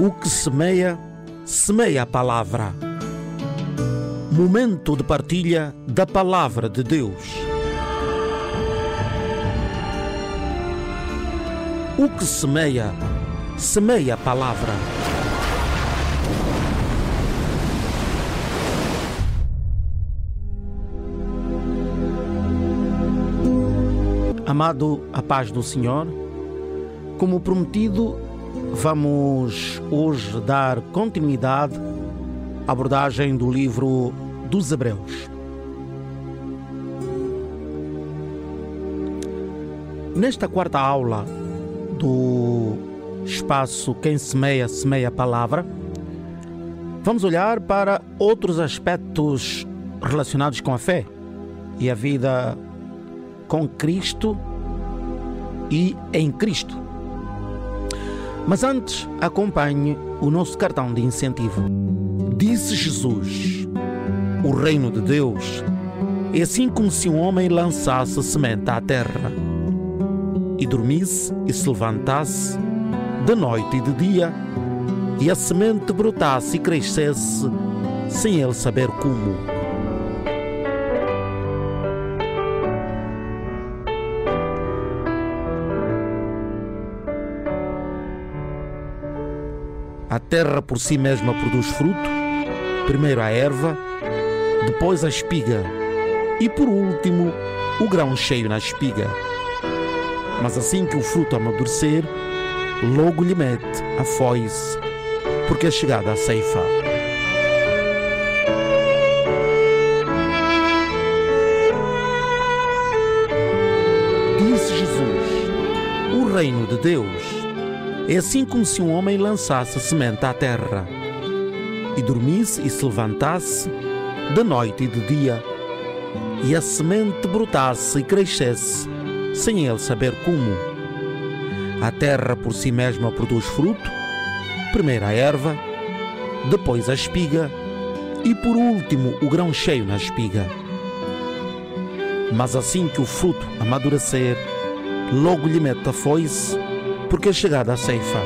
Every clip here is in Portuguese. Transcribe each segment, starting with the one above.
O que semeia, semeia a palavra. Momento de partilha da palavra de Deus. O que semeia, semeia a palavra. Amado, a paz do Senhor, como prometido, vamos hoje dar continuidade à abordagem do livro dos Hebreus. Nesta quarta aula do espaço Quem Semeia, Semeia a Palavra, vamos olhar para outros aspectos relacionados com a fé e a vida com Cristo e em Cristo. Mas antes, acompanhe o nosso cartão de incentivo. Disse Jesus: O reino de Deus é assim como se um homem lançasse semente à terra e dormisse e se levantasse de noite e de dia, e a semente brotasse e crescesse sem ele saber como. Terra por si mesma produz fruto, primeiro a erva, depois a espiga e por último o grão cheio na espiga. Mas assim que o fruto amadurecer, logo lhe mete a foice, porque é chegada a ceifa. Disse Jesus: O reino de Deus é assim como se um homem lançasse semente à terra e dormisse e se levantasse de noite e de dia, e a semente brotasse e crescesse, sem ele saber como. A terra por si mesma produz fruto, primeiro a erva, depois a espiga e por último o grão cheio na espiga. Mas assim que o fruto amadurecer, logo lhe mete a foice porque é chegada a ceifa.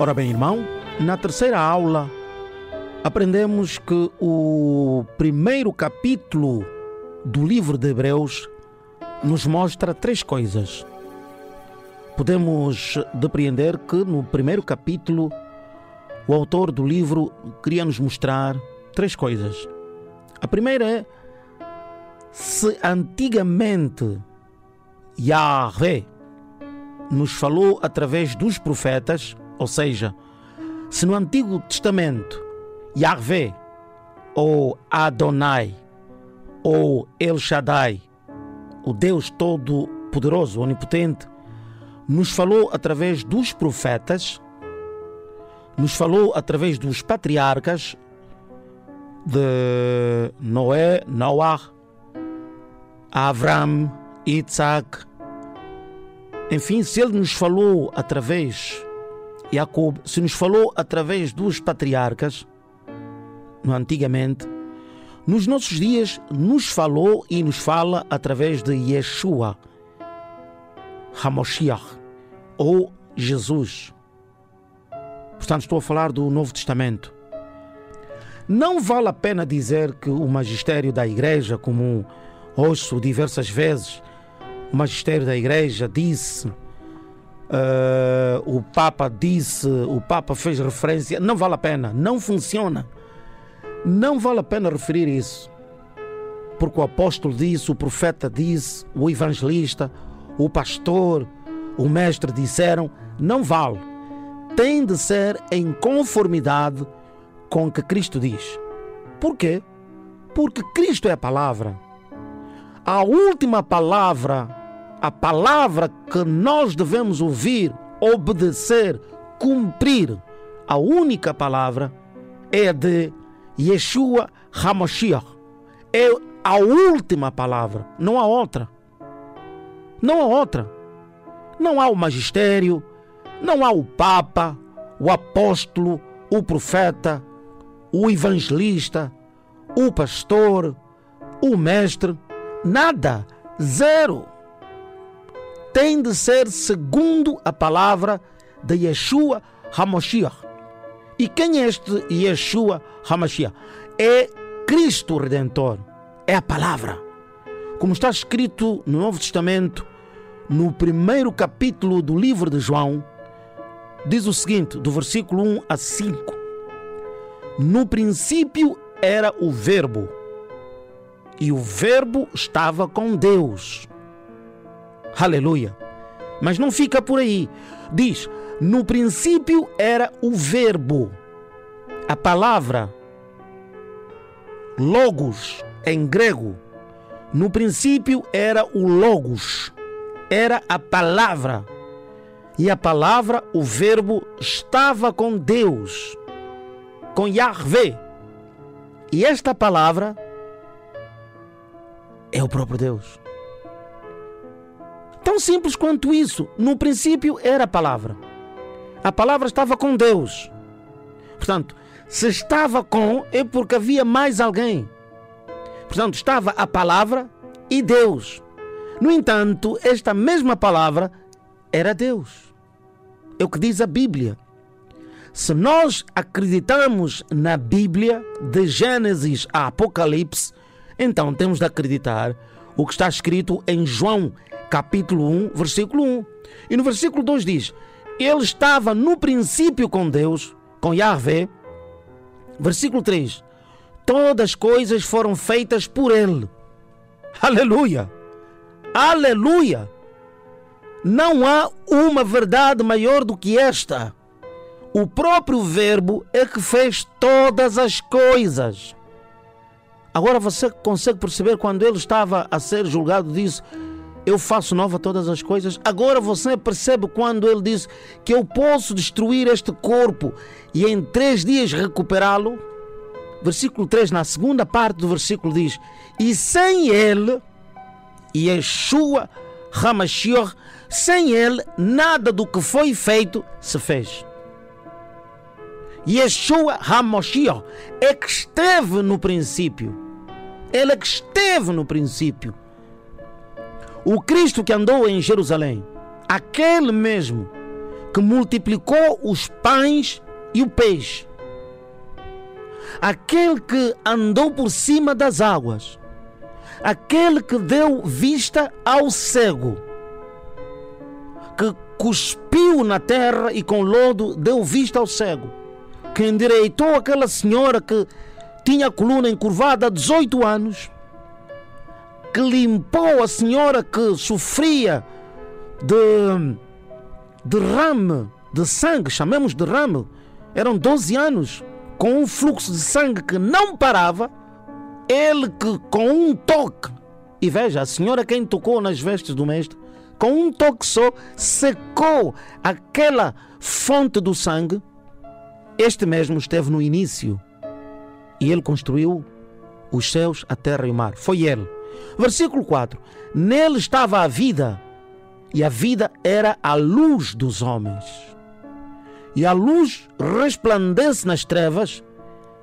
Ora bem, irmão, na terceira aula aprendemos que o primeiro capítulo do livro de Hebreus nos mostra três coisas. Podemos depreender que no primeiro capítulo o autor do livro queria nos mostrar três coisas. A primeira é se antigamente Yahvé nos falou através dos profetas, ou seja, se no Antigo Testamento Yahvé, ou Adonai, ou El Shaddai, o Deus Todo-Poderoso, Onipotente, nos falou através dos profetas, nos falou através dos patriarcas de Noé, Noah, Avram, Isaac. Enfim, se ele nos falou através, Jacob, se nos falou através dos patriarcas, antigamente, nos nossos dias nos falou e nos fala através de Yeshua, Hamoshiach, ou Jesus. Portanto, estou a falar do Novo Testamento. Não vale a pena dizer que o magistério da Igreja, como ouço diversas vezes, o magistério da Igreja disse, uh, o Papa disse, o Papa fez referência. Não vale a pena, não funciona. Não vale a pena referir isso, porque o apóstolo disse, o profeta disse, o evangelista, o pastor, o mestre disseram, não vale. Tem de ser em conformidade com o que Cristo diz. Por quê? Porque Cristo é a palavra. A última palavra, a palavra que nós devemos ouvir, obedecer, cumprir, a única palavra é a de Yeshua HaMashiach. É a última palavra, não há outra. Não há outra. Não há o magistério, não há o Papa, o apóstolo, o profeta, o evangelista, o pastor, o mestre, nada, zero. Tem de ser segundo a palavra de Yeshua HaMashiach. E quem é este Yeshua HaMashiach? É Cristo Redentor, é a palavra. Como está escrito no Novo Testamento, no primeiro capítulo do livro de João, diz o seguinte, do versículo 1 a 5. No princípio era o Verbo, e o Verbo estava com Deus. Aleluia. Mas não fica por aí. Diz: no princípio era o Verbo, a palavra, Logos em grego. No princípio era o Logos era a palavra. E a palavra, o verbo, estava com Deus, com Yahvé. E esta palavra é o próprio Deus. Tão simples quanto isso. No princípio era a palavra. A palavra estava com Deus. Portanto, se estava com, é porque havia mais alguém. Portanto, estava a palavra e Deus. No entanto, esta mesma palavra era Deus. É o que diz a Bíblia. Se nós acreditamos na Bíblia, de Gênesis a Apocalipse, então temos de acreditar o que está escrito em João, capítulo 1, versículo 1. E no versículo 2 diz: Ele estava no princípio com Deus, com Yahvé. Versículo 3: Todas as coisas foram feitas por Ele. Aleluia! Aleluia! Não há uma verdade maior do que esta. O próprio Verbo é que fez todas as coisas. Agora você consegue perceber quando ele estava a ser julgado, disse: Eu faço nova todas as coisas. Agora você percebe quando ele disse que eu posso destruir este corpo e em três dias recuperá-lo. Versículo 3, na segunda parte do versículo, diz: E sem ele Yeshua Hamashiach, sem ele nada do que foi feito se fez. Yeshua Hamashiach é que esteve no princípio. Ele é que esteve no princípio. O Cristo que andou em Jerusalém, aquele mesmo que multiplicou os pães e o peixe, aquele que andou por cima das águas, aquele que deu vista ao cego, que cuspiu na terra e com lodo deu vista ao cego, que endireitou aquela senhora que tinha a coluna encurvada há 18 anos, que limpou a senhora que sofria de derrame de sangue, chamemos de derrame, eram 12 anos, com um fluxo de sangue que não parava ele que com um toque, e veja, a senhora quem tocou nas vestes do mestre, com um toque só, secou aquela fonte do sangue. Este mesmo esteve no início e ele construiu os céus, a terra e o mar. Foi ele. Versículo 4: Nele estava a vida, e a vida era a luz dos homens. E a luz resplandece nas trevas,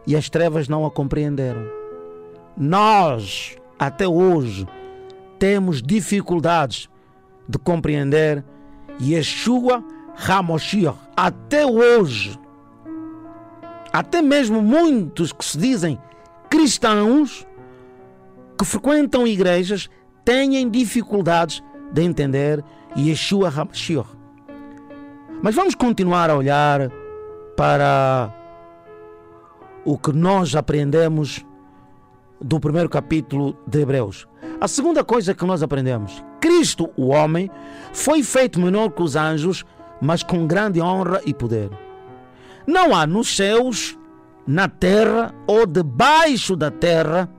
e as trevas não a compreenderam. Nós, até hoje, temos dificuldades de compreender Yeshua HaMashiach. Até hoje, até mesmo muitos que se dizem cristãos, que frequentam igrejas, têm dificuldades de entender Yeshua HaMashiach. Mas vamos continuar a olhar para o que nós aprendemos do primeiro capítulo de Hebreus. A segunda coisa que nós aprendemos: Cristo, o homem, foi feito menor que os anjos, mas com grande honra e poder. Não há nos céus, na terra ou debaixo da terra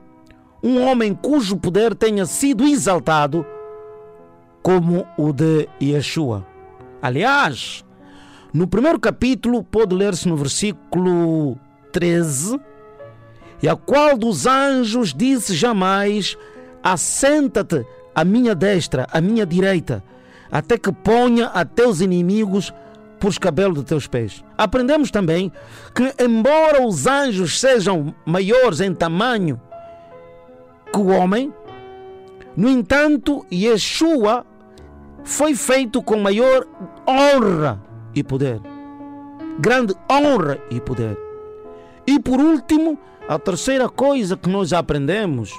um homem cujo poder tenha sido exaltado como o de Yeshua. Aliás, no primeiro capítulo, pode ler-se no versículo 13 E a qual dos anjos disse jamais: Assenta-te à minha destra, à minha direita, até que ponha a teus inimigos por os cabelos de teus pés. Aprendemos também que, embora os anjos sejam maiores em tamanho que o homem, no entanto, Yeshua foi feito com maior honra e poder. Grande honra e poder. E por último, a terceira coisa que nós aprendemos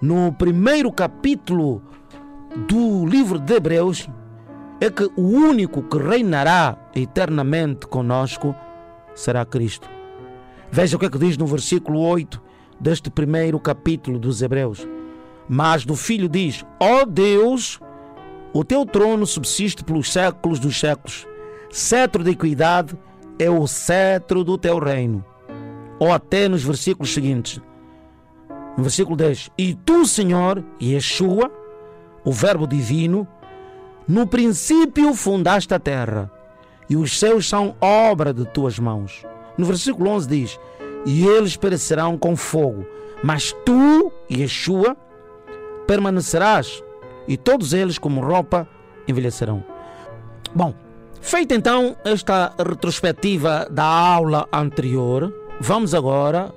no primeiro capítulo do livro de Hebreus é que o único que reinará eternamente conosco será Cristo. Veja o que é que diz no versículo 8 deste primeiro capítulo dos Hebreus. Mas do Filho diz: Ó oh Deus, o teu trono subsiste pelos séculos dos séculos. Cetro de equidade é o cetro do teu reino. Ou até nos versículos seguintes. No versículo 10: E tu, Senhor, Yeshua, o Verbo divino, no princípio fundaste a terra, e os céus são obra de tuas mãos. No versículo 11 diz: E eles perecerão com fogo, mas tu, Yeshua, permanecerás, e todos eles, como roupa, envelhecerão. Bom, feita então esta retrospectiva da aula anterior, vamos agora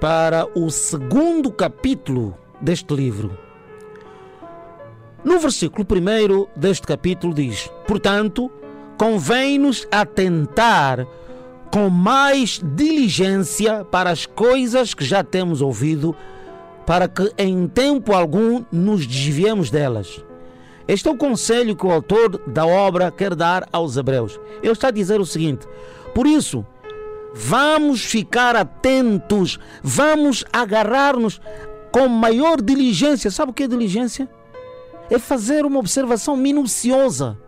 para o segundo capítulo deste livro. No versículo 1 deste capítulo diz: Portanto, convém-nos atentar com mais diligência para as coisas que já temos ouvido, para que em tempo algum nos desviemos delas. Este é o conselho que o autor da obra quer dar aos Hebreus. Ele está a dizer o seguinte: Por isso, vamos ficar atentos, vamos agarrar-nos com maior diligência. Sabe o que é diligência? É fazer uma observação minuciosa,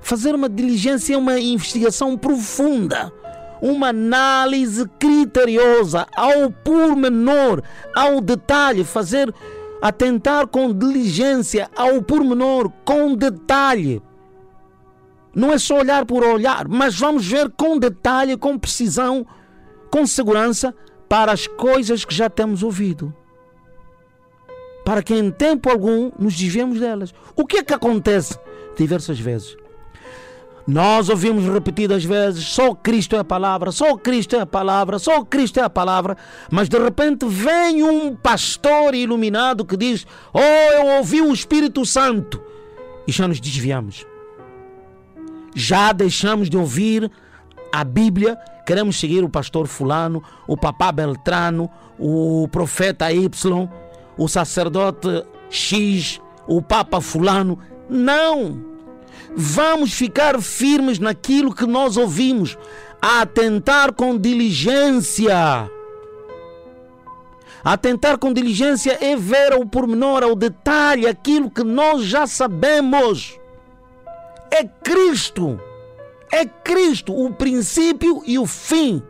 fazer uma diligência, uma investigação profunda, uma análise criteriosa ao pormenor, ao detalhe, fazer atentar com diligência ao pormenor, com detalhe. Não é só olhar por olhar, mas vamos ver com detalhe, com precisão, com segurança para as coisas que já temos ouvido. Para que em tempo algum nos desviemos delas. O que é que acontece diversas vezes? Nós ouvimos repetidas vezes: só Cristo é a palavra, só Cristo é a palavra, só Cristo é a palavra, mas de repente vem um pastor iluminado que diz: Oh, eu ouvi o Espírito Santo, e já nos desviamos já deixamos de ouvir a Bíblia, queremos seguir o pastor Fulano, o papá Beltrano, o profeta Y, o sacerdote X, o papa Fulano. Não! Vamos ficar firmes naquilo que nós ouvimos, a atentar com diligência. Atentar com diligência é ver ao pormenor, ao detalhe, aquilo que nós já sabemos é Cristo. É Cristo o princípio e o fim.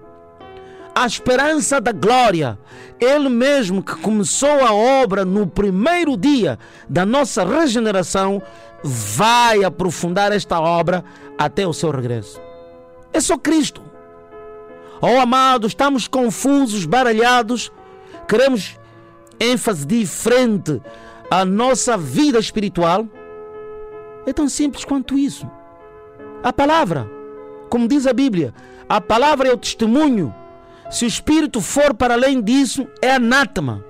A esperança da glória. Ele mesmo que começou a obra no primeiro dia da nossa regeneração, vai aprofundar esta obra até o seu regresso. É só Cristo. Oh amados, estamos confusos, baralhados, queremos ênfase diferente à nossa vida espiritual é tão simples quanto isso. A palavra, como diz a Bíblia, a palavra é o testemunho. Se o espírito for para além disso, é anátema.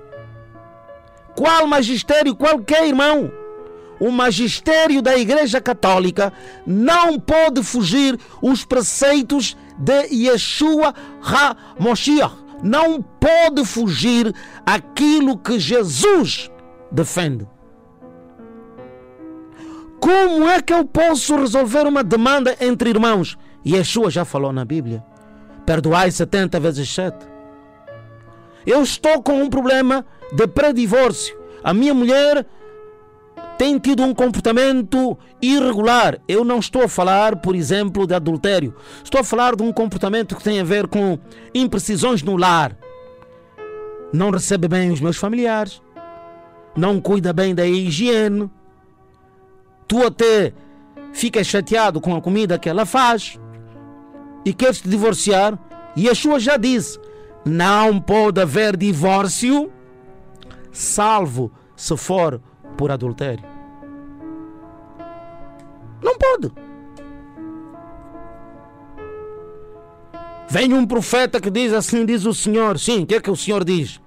Qual magistério, qualquer irmão, o magistério da Igreja Católica não pode fugir os preceitos de Yeshua HaMoshiach. Não pode fugir aquilo que Jesus defende. Como é que eu posso resolver uma demanda entre irmãos? Yeshua já falou na Bíblia. Perdoai 70 vezes 7. Eu estou com um problema de pré-divórcio. A minha mulher tem tido um comportamento irregular. Eu não estou a falar, por exemplo, de adultério. Estou a falar de um comportamento que tem a ver com imprecisões no lar. Não recebe bem os meus familiares. Não cuida bem da higiene tu até ficas chateado com a comida que ela faz e queres te divorciar, e Yeshua já disse: não pode haver divórcio, salvo se for por adultério. Não pode. Vem um profeta que diz assim: diz o Senhor. Sim, o que é que o Senhor diz?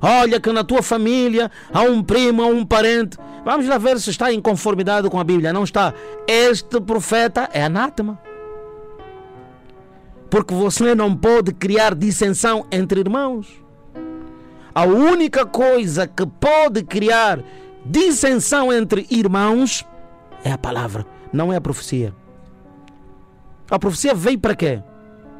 Olha que na tua família há um primo, há um parente. Vamos lá ver se está em conformidade com a Bíblia. Não está. Este profeta é anátema. Porque você não pode criar dissensão entre irmãos. A única coisa que pode criar dissensão entre irmãos é a palavra, não é a profecia. A profecia veio para quê?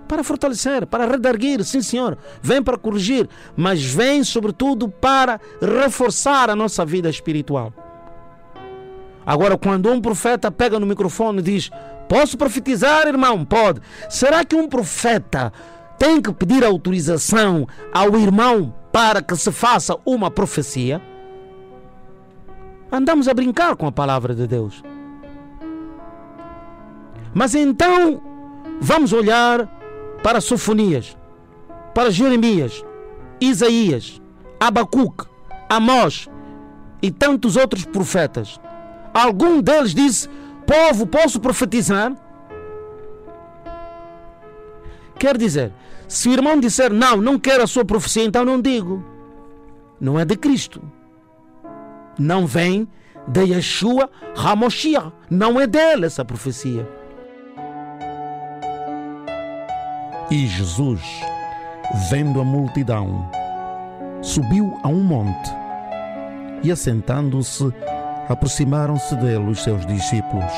Para fortalecer, para redarguir, sim senhor. Vem para corrigir, mas vem sobretudo para reforçar a nossa vida espiritual. Agora, quando um profeta pega no microfone e diz: Posso profetizar, irmão? Pode. Será que um profeta tem que pedir autorização ao irmão para que se faça uma profecia? Andamos a brincar com a palavra de Deus. Mas então, vamos olhar para Sofonias, para Jeremias, Isaías, Abacuque, Amós e tantos outros profetas. Algum deles disse: Povo, posso profetizar? Quer dizer, se o irmão disser não, não quero a sua profecia, então não digo. Não é de Cristo. Não vem de Yeshua Hamoshia. Não é dele essa profecia. E Jesus, vendo a multidão, subiu a um monte e, assentando-se, aproximaram-se dele os seus discípulos.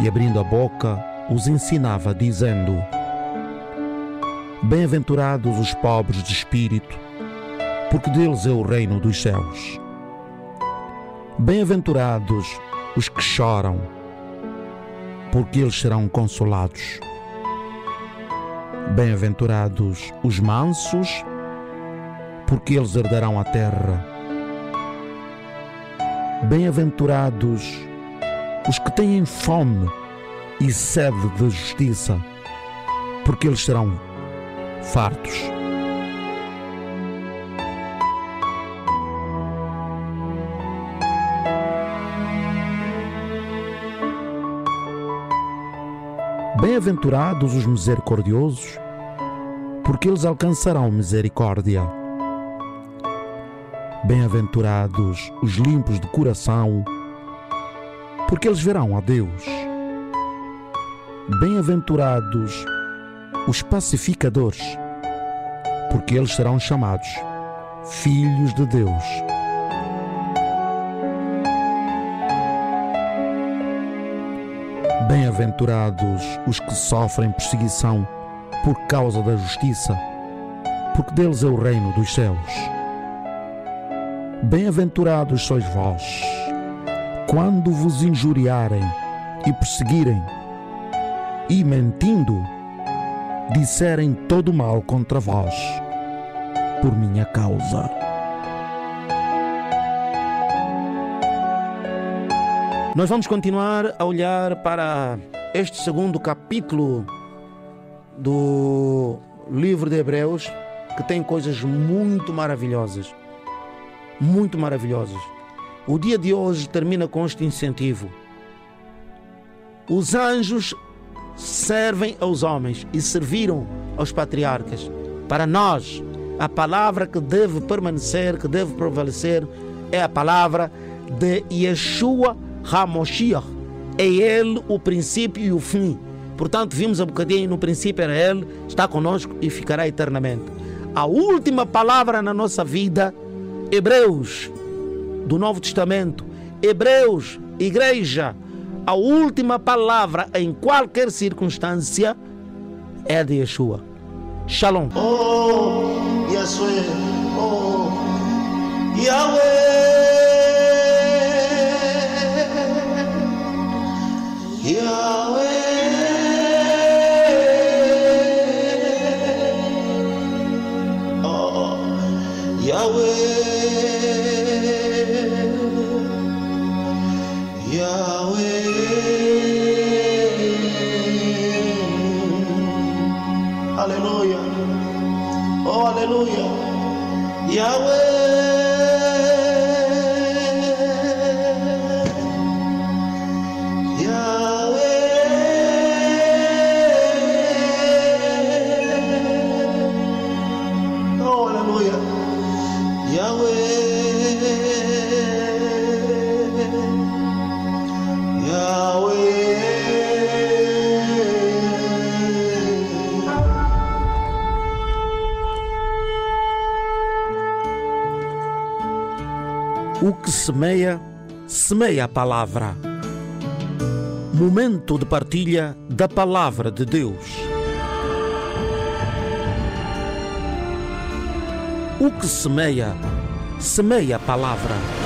E abrindo a boca, os ensinava, dizendo: Bem-aventurados os pobres de espírito, porque deles é o reino dos céus. Bem-aventurados os que choram, porque eles serão consolados. Bem-aventurados os mansos, porque eles herdarão a terra. Bem-aventurados os que têm fome e sede de justiça, porque eles serão fartos. Bem-aventurados os misericordiosos, porque eles alcançarão misericórdia. Bem-aventurados os limpos de coração, porque eles verão a Deus. Bem-aventurados os pacificadores, porque eles serão chamados filhos de Deus. Bem-aventurados os que sofrem perseguição por causa da justiça, porque deles é o reino dos céus. Bem-aventurados sois vós, quando vos injuriarem e perseguirem, e mentindo, disserem todo mal contra vós, por minha causa. Nós vamos continuar a olhar para este segundo capítulo do livro de Hebreus, que tem coisas muito maravilhosas. Muito maravilhosas. O dia de hoje termina com este incentivo. Os anjos servem aos homens e serviram aos patriarcas. Para nós, a palavra que deve permanecer, que deve prevalecer, é a palavra de Yeshua HaMoshiach. É Ele o princípio e o fim. Portanto, vimos um bocadinho, no princípio era Ele, está conosco e ficará eternamente. A última palavra na nossa vida, Hebreus, do Novo Testamento, Hebreus, igreja, a última palavra em qualquer circunstância é de Yeshua. Shalom. Oh, Yahweh, oh, Yahweh, Yahweh, O que semeia, semeia a palavra. Momento de partilha da palavra de Deus. O que semeia, semeia a palavra.